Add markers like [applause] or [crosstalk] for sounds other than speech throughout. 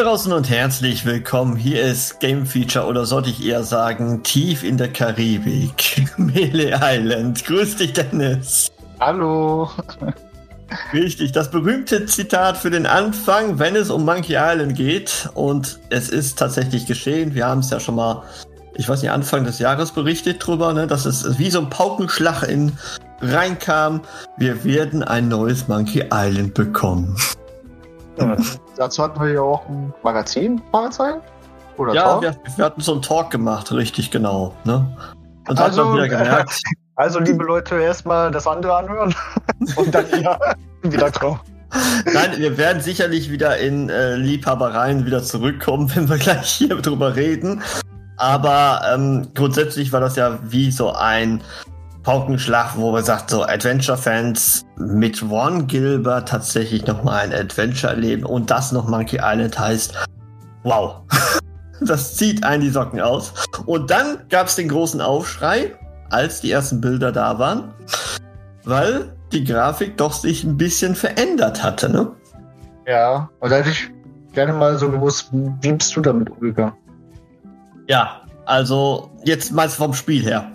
Draußen und herzlich willkommen. Hier ist Game Feature oder sollte ich eher sagen, tief in der Karibik. [laughs] Melee Island. Grüß dich, Dennis. Hallo. Richtig, das berühmte Zitat für den Anfang, wenn es um Monkey Island geht. Und es ist tatsächlich geschehen. Wir haben es ja schon mal, ich weiß nicht, Anfang des Jahres berichtet drüber, ne, dass es wie so ein Paukenschlag in reinkam. Wir werden ein neues Monkey Island bekommen. Ja, dazu hatten wir ja auch ein Magazin, Fragezeichen? Oder ja, Talk? wir, wir hatten so einen Talk gemacht, richtig genau. Ne? Und Also, hat man wieder gemerkt, [laughs] Also, liebe Leute, erstmal das andere anhören [laughs] und dann ja, wieder kommen. nein, wir werden sicherlich wieder in äh, Liebhabereien wieder zurückkommen, wenn wir gleich hier drüber reden. Aber ähm, grundsätzlich war das ja wie so ein Paukenschlag, wo man sagt, so Adventure-Fans mit Ron Gilbert tatsächlich nochmal ein Adventure erleben und das noch Monkey Island heißt, wow. [laughs] Das zieht einen die Socken aus. Und dann gab es den großen Aufschrei, als die ersten Bilder da waren, weil die Grafik doch sich ein bisschen verändert hatte, ne? Ja, und da hätte ich gerne mal so gewusst, wie bist du damit umgegangen? Ja, also jetzt mal vom Spiel her.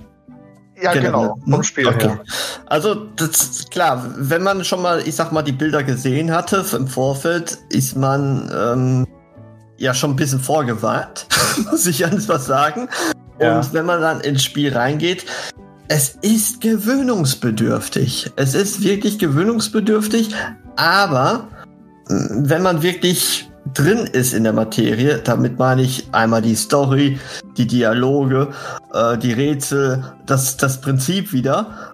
Ja, genau, ne? vom Spiel Okay. her. Also, das ist klar, wenn man schon mal, ich sag mal, die Bilder gesehen hatte im Vorfeld, ist man ähm, ja schon ein bisschen vorgewarnt, [laughs] muss ich ganz was sagen. Ja. Und wenn man dann ins Spiel reingeht, es ist gewöhnungsbedürftig. Es ist wirklich gewöhnungsbedürftig, aber wenn man wirklich drin ist in der Materie, damit meine ich einmal die Story, die Dialoge, äh, die Rätsel, das, das Prinzip wieder,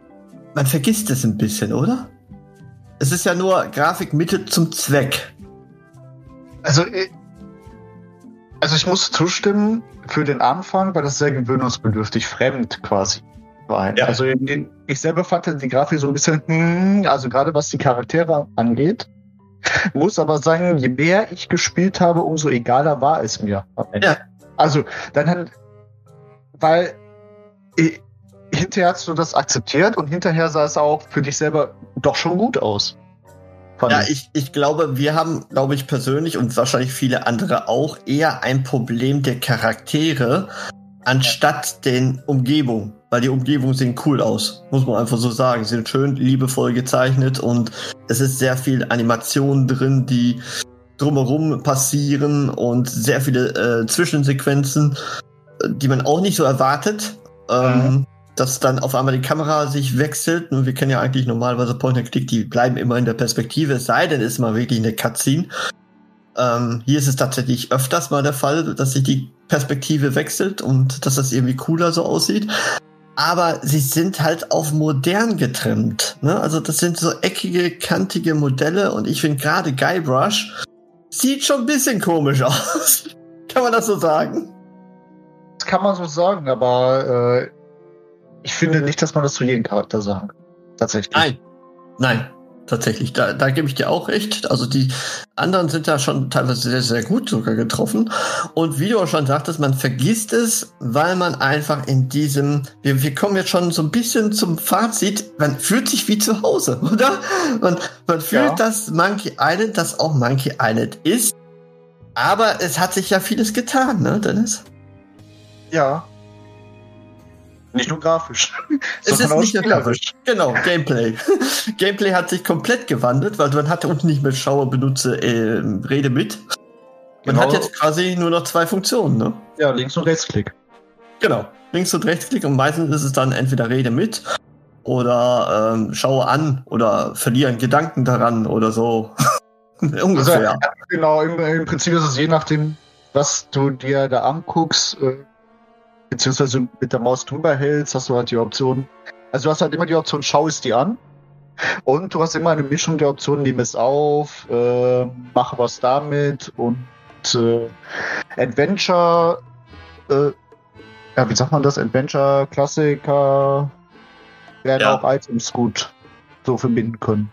man vergisst es ein bisschen, oder? Es ist ja nur Grafikmittel zum Zweck. Also, äh, also ich muss zustimmen, für den Anfang war das sehr gewöhnungsbedürftig, fremd quasi. War. Ja. Also ich ich selber fand die Grafik so ein bisschen, hm, also gerade was die Charaktere angeht, [laughs] muss aber sagen, je mehr ich gespielt habe, umso egaler war es mir. Ja. Also dann hat, weil äh, hinterher hast du das akzeptiert und hinterher sah es auch für dich selber doch schon gut aus. Ja, ich, ich glaube, wir haben, glaube ich, persönlich und wahrscheinlich viele andere auch eher ein Problem der Charaktere anstatt den Umgebungen. Weil die Umgebungen sehen cool aus, muss man einfach so sagen. Sie sind schön liebevoll gezeichnet und es ist sehr viel Animation drin, die drumherum passieren und sehr viele äh, Zwischensequenzen, die man auch nicht so erwartet. Ähm, dass dann auf einmal die Kamera sich wechselt. Und wir kennen ja eigentlich normalerweise Point-and-Click, die bleiben immer in der Perspektive, es sei denn, es ist mal wirklich eine Cutscene. Ähm, hier ist es tatsächlich öfters mal der Fall, dass sich die Perspektive wechselt und dass das irgendwie cooler so aussieht. Aber sie sind halt auf modern getrimmt. Ne? Also das sind so eckige, kantige Modelle und ich finde gerade Guybrush sieht schon ein bisschen komisch [laughs] aus. Kann man das so sagen? Das kann man so sagen, aber äh, ich finde nicht, dass man das zu jedem Charakter sagen kann. Tatsächlich. Nein. Nein, tatsächlich. Da, da gebe ich dir auch recht. Also die anderen sind da schon teilweise sehr, sehr gut sogar getroffen. Und wie du auch schon sagtest, man vergisst es, weil man einfach in diesem, wir, wir kommen jetzt schon so ein bisschen zum Fazit, man fühlt sich wie zu Hause, [laughs] oder? Man, man fühlt, Ja. dass Monkey Island das auch Monkey Island ist. Aber es hat sich ja vieles getan, ne, Dennis? Ja. Nicht nur grafisch. Es ist nicht nur spielerisch. Genau, Gameplay. [laughs] Gameplay hat sich komplett gewandelt, weil man hatte unten nicht mehr Schaue, benutze, äh, Rede mit. Man Genau. hat jetzt quasi nur noch zwei Funktionen, ne? Ja, links und rechtsklick. Genau. Links- und Rechtsklick und meistens ist es dann entweder Rede mit oder ähm, schaue an oder verlieren Gedanken daran oder so. [laughs] Ungefähr. Also, genau, im, im Prinzip ist es je nachdem, was du dir da anguckst, äh, beziehungsweise mit der Maus drüber hältst, hast du halt die Option. Also du hast halt immer die Option, schau es dir an. Und du hast immer eine Mischung der Optionen, nimm es auf, äh, mache was damit und äh, Adventure, äh, ja, wie sagt man das? Adventure, Klassiker werden Ja. auch Items gut so verbinden können.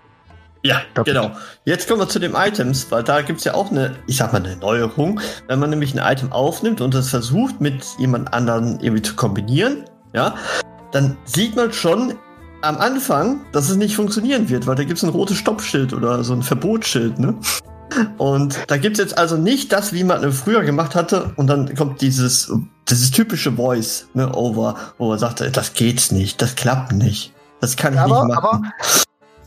Ja, Da- genau. Jetzt kommen wir zu den Items, weil da gibt's ja auch eine, ich sag mal, eine Neuerung. Wenn man nämlich ein Item aufnimmt und es versucht, mit jemand anderen irgendwie zu kombinieren, ja, dann sieht man schon am Anfang, dass es nicht funktionieren wird, weil da gibt's ein rotes Stoppschild oder so ein Verbotsschild, ne? Und da gibt's jetzt also nicht das, wie man es früher gemacht hatte, und dann kommt dieses, dieses typische Voice, ne, over, wo er sagt, das geht's nicht, das klappt nicht. Das kann ich Aber, nicht machen. aber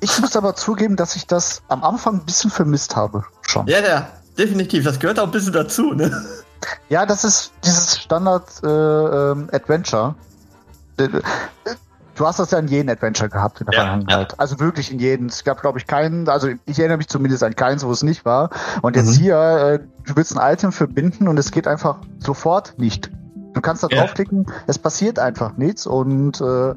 ich muss aber zugeben, dass ich das am Anfang ein bisschen vermisst habe. Schon. Ja, ja, definitiv. Das gehört auch ein bisschen dazu, ne? Ja, das ist dieses Standard äh, ähm, Adventure. Äh, Du hast das ja in jedem Adventure gehabt in der Ja, Vergangenheit. Also wirklich in jedem. Es gab, glaube ich, keinen, also ich erinnere mich zumindest an keins, wo es nicht war. Und jetzt Mhm. hier, äh, du willst ein Item verbinden und es geht einfach sofort nicht. Du kannst da Ja. draufklicken, es passiert einfach nichts und äh,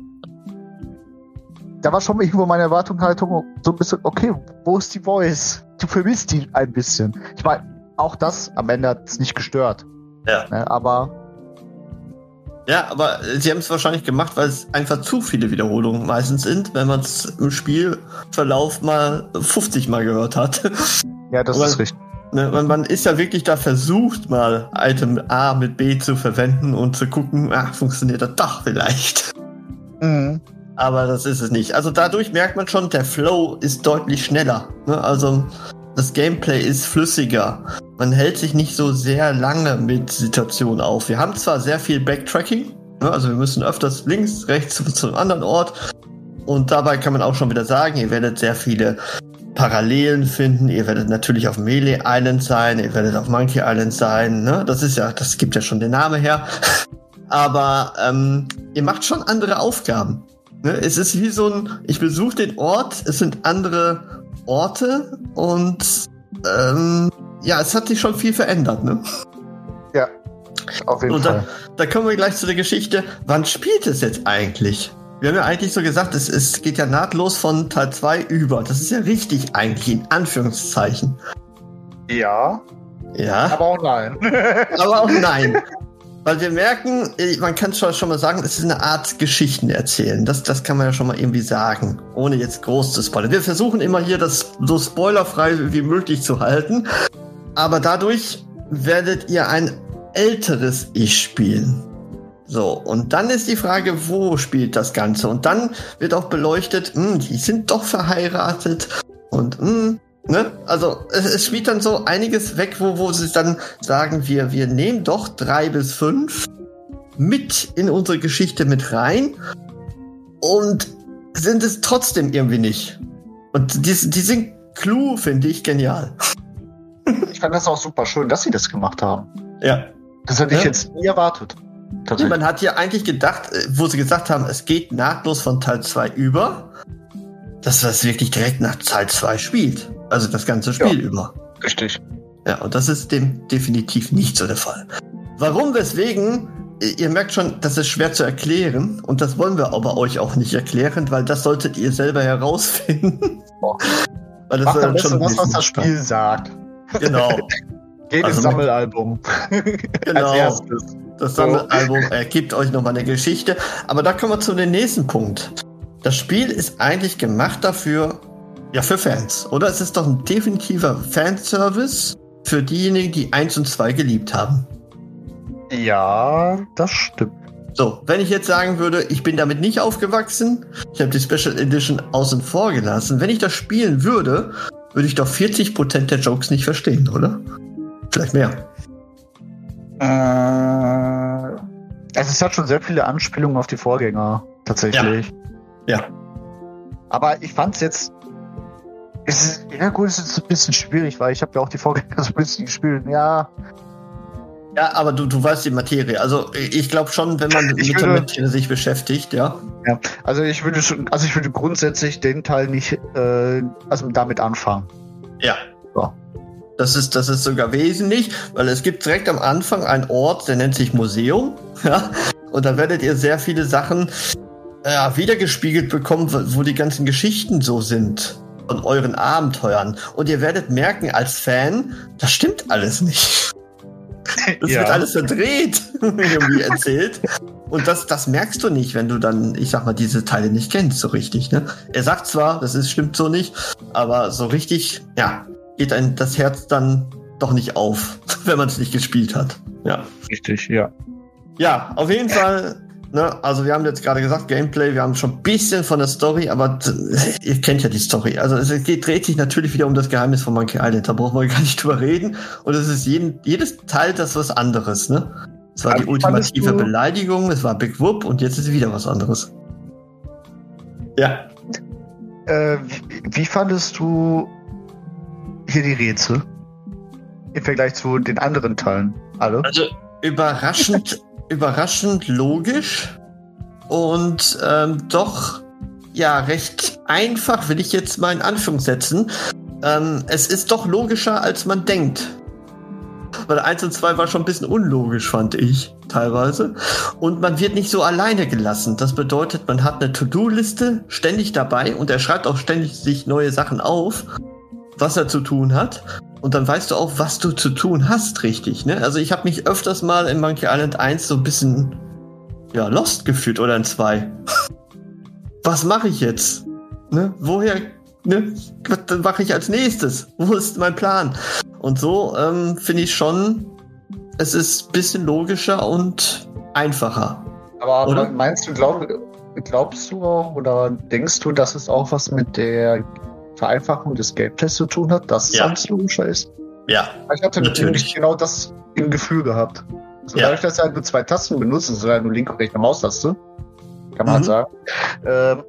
da war schon irgendwo meine Erwartungshaltung so ein bisschen, okay, wo ist die Voice? Du vermisst die ein bisschen. Ich meine, auch das am Ende hat es nicht gestört. Ja. Ne, aber Ja, aber sie haben es wahrscheinlich gemacht, weil es einfach zu viele Wiederholungen meistens sind, wenn man es im Spielverlauf mal 50 Mal gehört hat. ja, das Aber- ist richtig. Ne, man, man ist ja wirklich da versucht, mal Item A mit B zu verwenden und zu gucken, ach, funktioniert das doch vielleicht. Mhm. Aber das ist es nicht. Also dadurch merkt man schon, der Flow ist deutlich schneller. Ne? Also das Gameplay ist flüssiger. Man hält sich nicht so sehr lange mit Situationen auf. Wir haben zwar sehr viel Backtracking, ne? also wir müssen öfters links, rechts [laughs] zu, zu einem anderen Ort. Und dabei kann man auch schon wieder sagen, ihr werdet sehr viele Parallelen finden. Ihr werdet natürlich auf Melee Island sein, ihr werdet auf Monkey Island sein. Ne? Das ist ja, das gibt ja schon den Namen her. [laughs] Aber ähm, ihr macht schon andere Aufgaben. Ne? Es ist wie so ein, ich besuche den Ort, es sind andere Orte und ähm, ja, es hat sich schon viel verändert. Ne? Ja, auf jeden Und Fall. dann, da kommen wir gleich zu der Geschichte. Wann spielt es jetzt eigentlich? Wir haben ja eigentlich so gesagt, es, es geht ja nahtlos von Teil 2 über. Das ist ja richtig eigentlich, in Anführungszeichen. Ja, Ja, aber auch nein. aber auch nein. [laughs] Weil wir merken, man kann schon, schon mal sagen, es ist eine Art Geschichten erzählen. Das, das kann man ja schon mal irgendwie sagen, ohne jetzt groß zu spoilern. Wir versuchen immer hier das so spoilerfrei wie möglich zu halten. Aber dadurch werdet ihr ein älteres Ich spielen. So, und dann ist die Frage, wo spielt das Ganze? Und dann wird auch beleuchtet, hm, die sind doch verheiratet und hm, ne? Also es, es spielt dann so einiges weg, wo, wo sie dann sagen, wir, wir nehmen doch drei bis fünf mit in unsere Geschichte mit rein und sind es trotzdem irgendwie nicht. Und die, die sind Clou, finde ich, genial. Ich fand das auch super schön, dass sie das gemacht haben. Ja. Das hätte ich Ja. jetzt nie erwartet. Man hat ja eigentlich gedacht, äh, wo sie gesagt haben, es geht nahtlos von Teil 2 über, dass das wirklich direkt nach Teil 2 spielt. Also das ganze Spiel über. Richtig. Ja, und das ist dem definitiv nicht so der Fall. Warum, weswegen, äh, ihr merkt schon, das ist schwer zu erklären und das wollen wir aber euch auch nicht erklären, weil das solltet ihr selber herausfinden. Boah. [laughs] weil das Macht am dann schon das, was das Spiel sagt. Genau, [laughs] Geht Also ins Sammelalbum. [laughs] genau. Als erstes. Das Sammelalbum ergibt euch nochmal eine Geschichte. Aber da kommen wir zu dem nächsten Punkt. Das Spiel ist eigentlich gemacht dafür, ja, für Fans. Oder es ist doch ein definitiver Fanservice für diejenigen, die 1 und 2 geliebt haben. Ja, das stimmt. So, wenn ich jetzt sagen würde, ich bin damit nicht aufgewachsen, ich habe die Special Edition außen vor gelassen, wenn ich das spielen würde, würde ich doch 40% der Jokes nicht verstehen, oder? Vielleicht mehr. Äh, also es hat schon sehr viele Anspielungen auf die Vorgänger, tatsächlich. Ja. Aber ich fand es jetzt. Es ist, ja gut, es ist ein bisschen schwierig, weil ich habe ja auch die Vorgänger [laughs] so ein bisschen gespielt. Ja, Ja, aber du, du weißt die Materie. Also ich glaube schon, wenn man Ich mit der würde- Materie sich beschäftigt, ja. ja. Also ich würde schon, also ich würde grundsätzlich den Teil nicht, äh, also damit anfangen. Ja. Ja. Das ist, das ist sogar wesentlich, weil es gibt direkt am Anfang einen Ort, der nennt sich Museum. [laughs] Ja? Und da werdet ihr sehr viele Sachen ja, wiedergespiegelt bekommen, wo die ganzen Geschichten so sind von euren Abenteuern. Und ihr werdet merken als Fan, das stimmt alles nicht. [laughs] Das ja. wird alles verdreht, [laughs] irgendwie erzählt. Und das, das merkst du nicht, wenn du dann, ich sag mal, diese Teile nicht kennst, so richtig. Ne? Er sagt zwar, das ist, stimmt so nicht, aber so richtig, ja, geht ein das Herz dann doch nicht auf, [laughs] wenn man es nicht gespielt hat. Ja. Richtig, ja. Ja, auf jeden Fall Ne? Also wir haben jetzt gerade gesagt, Gameplay, wir haben schon ein bisschen von der Story, aber [laughs] ihr kennt ja die Story. Also es geht, dreht sich natürlich wieder um das Geheimnis von Monkey Island, da brauchen wir [laughs] gar nicht drüber reden. Und es ist jeden, jedes Teil das was anderes. Ne? Es war aber die ultimative Beleidigung, es war Big Whoop und jetzt ist wieder was anderes. Ja. Äh, wie, wie fandest du hier die Rätsel? Im Vergleich zu den anderen Teilen, alle? Also überraschend überraschend logisch und ähm, doch ja recht einfach, will ich jetzt mal in Anführungssetzen. Ähm, es ist doch logischer, als man denkt. Weil 1 und 2 war schon ein bisschen unlogisch, fand ich, teilweise. Und man wird nicht so alleine gelassen. Das bedeutet, man hat eine To-Do-Liste ständig dabei und er schreibt auch ständig sich neue Sachen auf, was er zu tun hat. Und dann weißt du auch, was du zu tun hast, richtig. Ne? Also ich habe mich öfters mal in Monkey Island 1 so ein bisschen ja, lost gefühlt oder in 2. was mache ich jetzt? Ne? Woher, ne? Was mache ich als nächstes? Wo ist mein Plan? Und so ähm, finde ich schon, es ist ein bisschen logischer und einfacher. Aber oder? meinst du, glaub, glaubst du auch oder denkst du, dass es auch was mit der Vereinfachung des Gameplays zu tun hat, dass ja. es alles logischer ist. Ja. Ich hatte natürlich genau das im Gefühl gehabt. Also ja. Dadurch, dass er halt nur zwei Tasten benutzt, das ist halt nur linke und rechte Maustaste, kann man mhm. halt sagen. Ähm,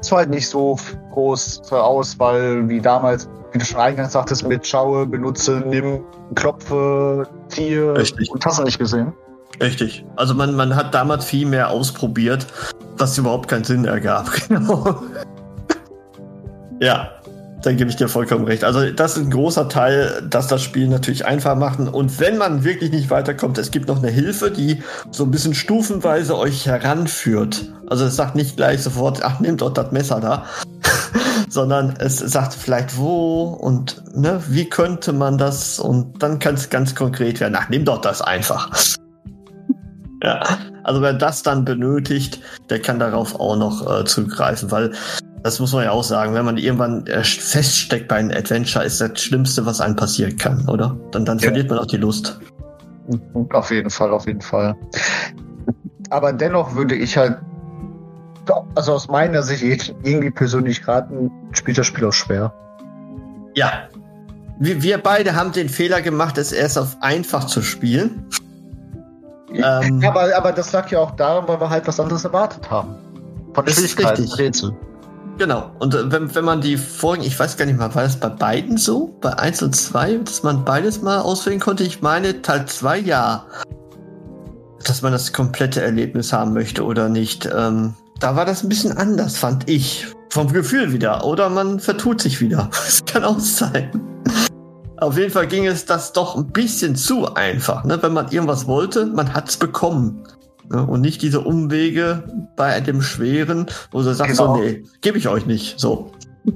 es war halt nicht so groß zur Auswahl wie damals, wie du schon eingangs sagtest, mit Schaue, benutze, nimm, klopfe, ziehe Richtig. und hast du nicht gesehen. Richtig. Also man, man hat damals viel mehr ausprobiert, was überhaupt keinen Sinn ergab. [laughs] Genau. Ja, dann gebe ich dir vollkommen recht. Also das ist ein großer Teil, dass das Spiel natürlich einfach machen. Und wenn man wirklich nicht weiterkommt, es gibt noch eine Hilfe, die so ein bisschen stufenweise euch heranführt. Also es sagt nicht gleich sofort, ach, nimm dort das Messer da. [laughs] sondern es sagt vielleicht wo und ne, wie könnte man das und dann kann es ganz konkret werden. Ach, nimm doch das einfach. [laughs] ja, also wer das dann benötigt, der kann darauf auch noch äh, zugreifen, weil das muss man ja auch sagen. Wenn man irgendwann äh, feststeckt bei einem Adventure, ist das Schlimmste, was einem passieren kann, oder? Dann, dann ja. verliert man auch die Lust. Auf jeden Fall, auf jeden Fall. Aber dennoch würde ich halt, also aus meiner Sicht, irgendwie persönlich raten, spielt das Spiel auch schwer. Ja. Wir, wir beide haben den Fehler gemacht, es erst auf einfach zu spielen. Ähm, aber, aber das lag ja auch daran, weil wir halt was anderes erwartet haben. Von der Schwierigkeit Rätsel. Genau. Und äh, wenn, wenn man die Folgen, ich weiß gar nicht mal, war das bei beiden so? Bei 1 und 2, dass man beides mal auswählen konnte? Ich meine, Teil 2 ja. Dass man das komplette Erlebnis haben möchte oder nicht. Ähm, da war das ein bisschen anders, fand ich. Vom Gefühl wieder. Oder man vertut sich wieder. [laughs] Das kann auch sein. Auf jeden Fall ging es das doch ein bisschen zu einfach. Ne? Wenn man irgendwas wollte, man hat es bekommen. Ne? Und nicht diese Umwege bei dem Schweren, wo du sagst genau. so, nee, gebe ich euch nicht. So.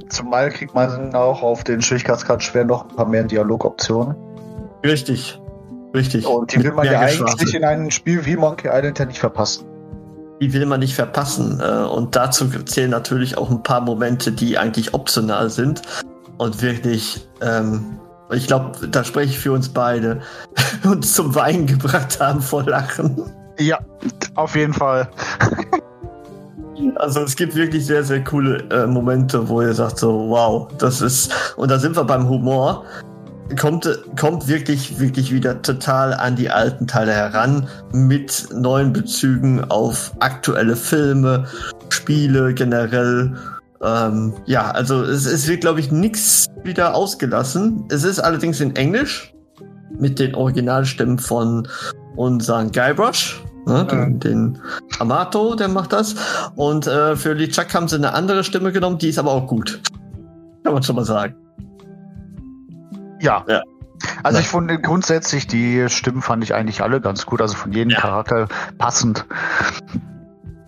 Zumal kriegt man auch auf den Schwierigkeitsgrad schwer noch ein paar mehr Dialogoptionen. Richtig. Richtig. Und die will man ja eigentlich in einem Spiel wie Monkey Island ja nicht verpassen. Die will man nicht verpassen. Äh, und dazu zählen natürlich auch ein paar Momente, die eigentlich optional sind und wirklich, ähm, ich glaube, da spreche ich für uns beide, [laughs] uns zum Weinen gebracht haben vor Lachen. Ja, auf jeden Fall. Also es gibt wirklich sehr, sehr coole äh, Momente, wo ihr sagt so, wow, das ist, und da sind wir beim Humor, kommt, kommt wirklich, wirklich wieder total an die alten Teile heran, mit neuen Bezügen auf aktuelle Filme, Spiele generell. Ähm, ja, also es, es wird, glaube ich, nichts wieder ausgelassen. Es ist allerdings in Englisch mit den Originalstimmen von unseren Guybrush Ne, den, den, Amato, der macht das. Und äh, für Lichak haben sie eine andere Stimme genommen, die ist aber auch gut. Kann man schon mal sagen. Ja. Ja. Also Ja. ich fand grundsätzlich die Stimmen fand ich eigentlich alle ganz gut, also von jedem Ja. Charakter passend.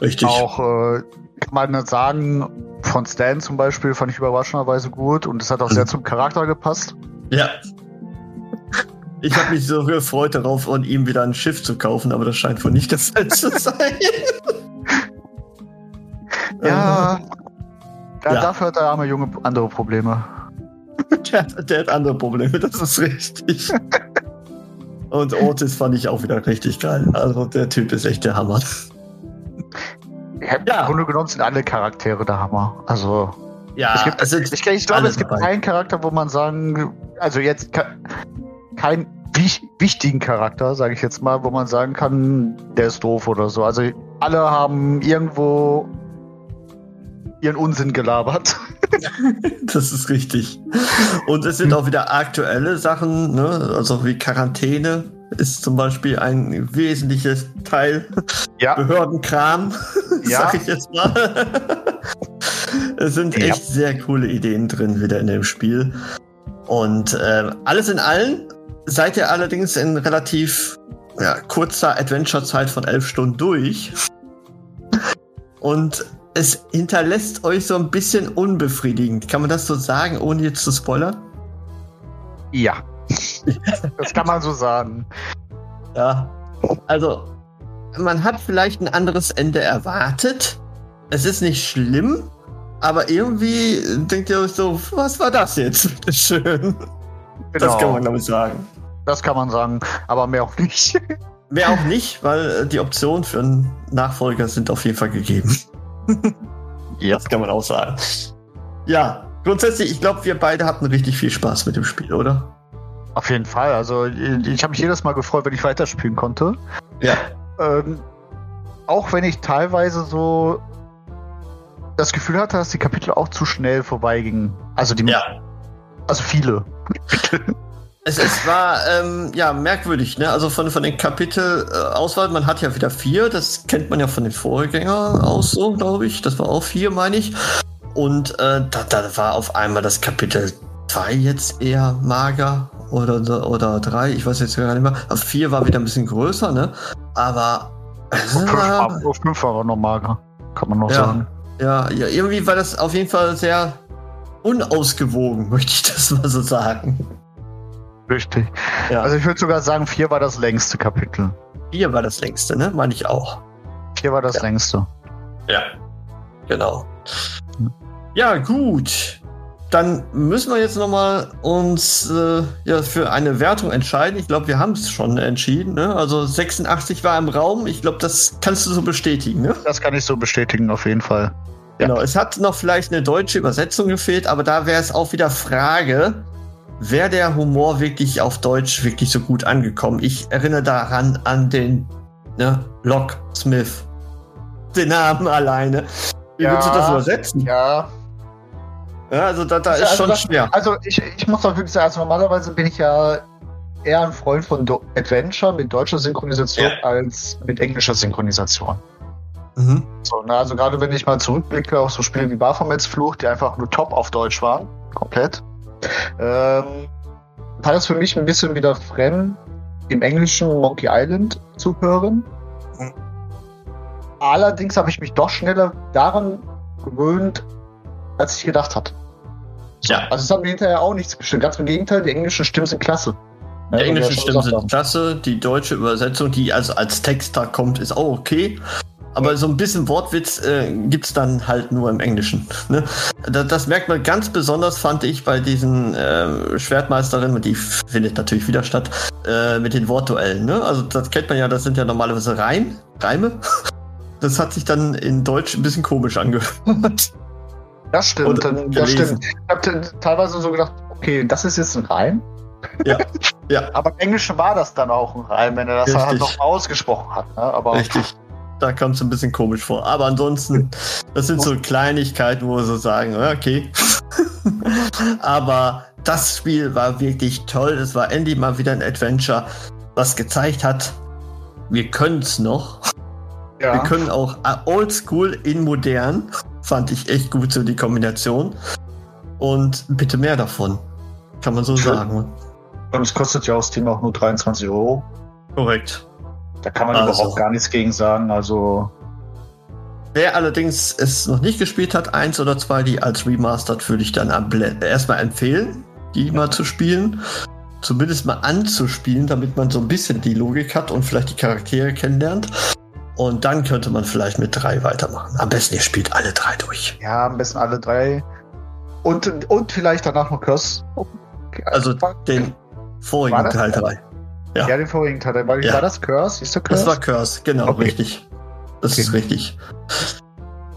Richtig. Auch äh, kann man sagen, von Stan zum Beispiel fand ich überraschenderweise gut und es hat auch Mhm. sehr zum Charakter gepasst. Ja. Ich habe mich so gefreut darauf, von ihm wieder ein Schiff zu kaufen, aber das scheint wohl nicht der Fall zu sein. Ja. ja, Ja. Dafür hat der arme Junge andere Probleme. [laughs] Der, hat- der hat andere Probleme, das ist richtig. Und Otis fand ich auch wieder richtig geil. Also der Typ ist echt der Hammer. Ja. Ja. Im Grunde genommen sind alle Charaktere der Hammer. Also Ja, gibt, also, ich, ich glaube, es gibt dabei. keinen Charakter, wo man sagen, also jetzt keinen wich, wichtigen Charakter, sage ich jetzt mal, wo man sagen kann, der ist doof oder so. Also alle haben irgendwo ihren Unsinn gelabert. [laughs] das ist richtig. Und es sind auch wieder aktuelle Sachen, ne? also wie Quarantäne ist zum Beispiel ein wesentliches Teil. Ja. Behördenkram, [laughs] Ja. sag ich jetzt mal. [laughs] es sind Ja. echt sehr coole Ideen drin wieder in dem Spiel. Und äh, alles in allem seid ihr allerdings in relativ ja, kurzer Adventure-Zeit von elf Stunden durch. Und es hinterlässt euch so ein bisschen unbefriedigend. Kann man das so sagen, ohne jetzt zu spoilern? Ja. das kann man so sagen. Ja. Also, man hat vielleicht ein anderes Ende erwartet. Es ist nicht schlimm, aber irgendwie denkt ihr euch so, was war das jetzt? [laughs] Schön. Das Genau. kann man, glaube ich, sagen. Das kann man sagen, aber mehr auch nicht. [laughs] Mehr auch nicht, weil äh, die Optionen für einen Nachfolger sind auf jeden Fall gegeben. [laughs] Ja. Das kann man auch sagen. Ja, grundsätzlich, ich glaube, wir beide hatten richtig viel Spaß mit dem Spiel, oder? Auf jeden Fall. Also ich habe mich jedes Mal gefreut, wenn ich weiterspielen konnte. Ja. Ähm, auch wenn ich teilweise so das Gefühl hatte, dass die Kapitel auch zu schnell vorbeigingen. Also die, Ja. also viele. [laughs] Es, es war ähm, ja merkwürdig, ne? Also von, von den Kapitelauswahl, man hat ja wieder vier, das kennt man ja von den Vorgängern aus so, glaube ich. Das war auch vier, meine ich. Und äh, da, da war auf einmal das Kapitel 2 jetzt eher mager oder, oder drei, ich weiß jetzt gar nicht mehr. Aber vier war wieder ein bisschen größer, ne? Aber Auf fünf, war, fünf war noch mager. Kann man noch Ja. sagen. Ja, ja, irgendwie war das auf jeden Fall sehr unausgewogen, [laughs] möchte ich das mal so sagen. Richtig. Ja. Also ich würde sogar sagen, vier war das längste Kapitel. vier war das längste, ne? Meine ich auch. Vier war das Ja. längste. Ja, genau. Ja, gut. Dann müssen wir jetzt noch mal uns äh, ja, für eine Wertung entscheiden. Ich glaube, wir haben es schon entschieden. Ne? Also 86 war im Raum. Ich glaube, das kannst du so bestätigen. Ne? Das kann ich so bestätigen, auf jeden Fall. Ja. Genau. Es hat noch vielleicht eine deutsche Übersetzung gefehlt, aber da wäre es auch wieder Frage, wäre der Humor wirklich auf Deutsch wirklich so gut angekommen? Ich erinnere daran an den ne, Locksmith. Den Namen alleine. Wie Ja. würdest du das übersetzen? Ja, Ja, also da, da Also, ist also schon das- schwer. Also ich, ich muss auch wirklich sagen, also normalerweise bin ich ja eher ein Freund von Do Adventure mit deutscher Synchronisation Ja. als mit englischer Synchronisation. Mhm. So, na, also gerade wenn ich mal zurückblicke auf so Spiele wie Baphomets Fluch, die einfach nur top auf Deutsch waren, komplett, ähm, war das für mich ein bisschen wieder fremd, im englischen Monkey Island zu hören. Mhm. Allerdings habe ich mich doch schneller daran gewöhnt, als ich gedacht hatte. Ja, Also es hat mir hinterher auch nichts gestimmt. Ganz im Gegenteil, die englischen Stimmen sind klasse. die Ja, englischen Stimmen sind klasse. Die deutsche Übersetzung, die also als Text da kommt, ist auch okay. Aber so ein bisschen Wortwitz äh, gibt's dann halt nur im Englischen. Ne? Das, das merkt man ganz besonders, fand ich, bei diesen äh, Schwertmeisterinnen, und die findet natürlich wieder statt, äh, mit den Wortduellen. Ne? Also das kennt man ja, das sind ja normalerweise Reim, Reime. [laughs] Das hat sich dann in Deutsch ein bisschen komisch angehört. Das stimmt, Und dann, das gelesen. stimmt. Ich habe teilweise so gedacht, okay, das ist jetzt ein Reim. Ja, ja. [laughs] Aber im Englischen war das dann auch ein Reim, wenn er das Richtig. halt noch ausgesprochen hat. Ne? Aber Richtig. Da kommt es ein bisschen komisch vor. Aber ansonsten, das sind so Kleinigkeiten, wo wir so sagen, okay. [laughs] Aber das Spiel war wirklich toll. Es war endlich mal wieder ein Adventure, was gezeigt hat, wir können es noch. Wir ja, können auch oldschool in modern. Fand ich echt gut so die Kombination. Und bitte mehr davon. Kann man so Schön. sagen. Und es kostet ja aus Steam auch nur 23 Euro. Korrekt. Da kann man Also. überhaupt gar nichts gegen sagen. Also, Wer allerdings es noch nicht gespielt hat, eins oder zwei, die als Remastered würde ich dann Ble- erstmal empfehlen, die mal zu spielen. Zumindest mal anzuspielen, damit man so ein bisschen die Logik hat und vielleicht die Charaktere kennenlernt. Und dann könnte man vielleicht mit drei weitermachen. Am besten ihr spielt alle drei durch. ja, am besten alle drei. Und, und vielleicht danach noch Curse. Also den vorigen das- Teil drei. ja. Ja, den vorigen Teil. War, Ja. war das Curse? Ist der Curse? Das war Curse, genau, Okay. richtig. Das Okay. ist richtig.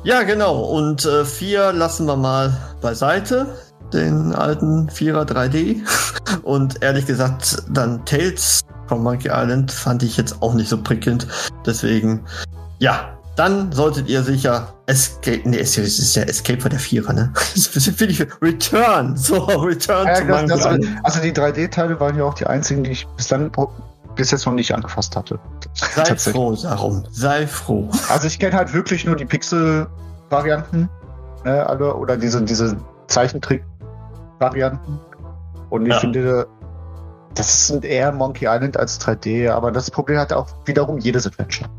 Ja, genau. Und äh, vier lassen wir mal beiseite. Den alten Vierer 3D. [laughs] Und ehrlich gesagt, dann Tales from Monkey Island fand ich jetzt auch nicht so prickelnd. Deswegen, ja, dann solltet ihr sicher Escape, nee, es ist ja Escape war der Vierer, ne? [laughs] Das finde ich Return, [laughs] so Return Ja, to das, das, also die 3D-Teile waren ja auch die einzigen, die ich bislang bis jetzt noch nicht angefasst hatte. Sei froh darum, sei froh. Also ich kenne halt wirklich nur die Pixel-Varianten, ne, alle, oder diese, diese Zeichentrick-Varianten. Und ich Ja. finde, das sind eher Monkey Island als 3D, aber das Problem hat auch wiederum jedes Adventure.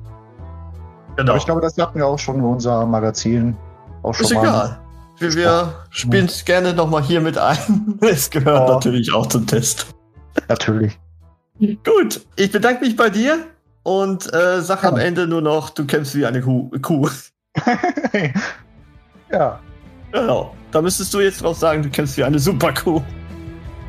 Genau. Aber ich glaube, das hatten wir auch schon in unserem Magazin auch schon Ist mal. egal. Wir, wir spielen es gerne nochmal hier mit ein. [laughs] Es gehört Ja. natürlich auch zum Test. Natürlich. Gut, ich bedanke mich bei dir und äh, sag am Ja. Ende nur noch, du kämpfst wie eine Kuh. Kuh. [laughs] ja. Genau. Da müsstest du jetzt drauf sagen, du kämpfst wie eine Superkuh.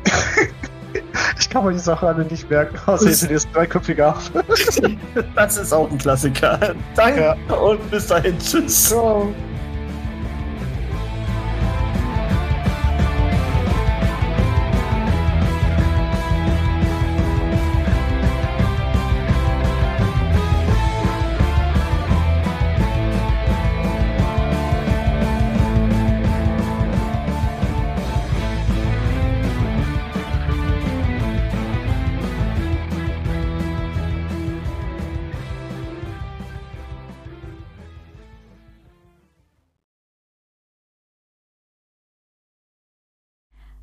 [laughs] [laughs] Ich kann mir die Sache alle nicht merken, außer jetzt dreiköpfiger Affe. [laughs] Das ist auch ein Klassiker. Danke und bis dahin. Tschüss. Ciao.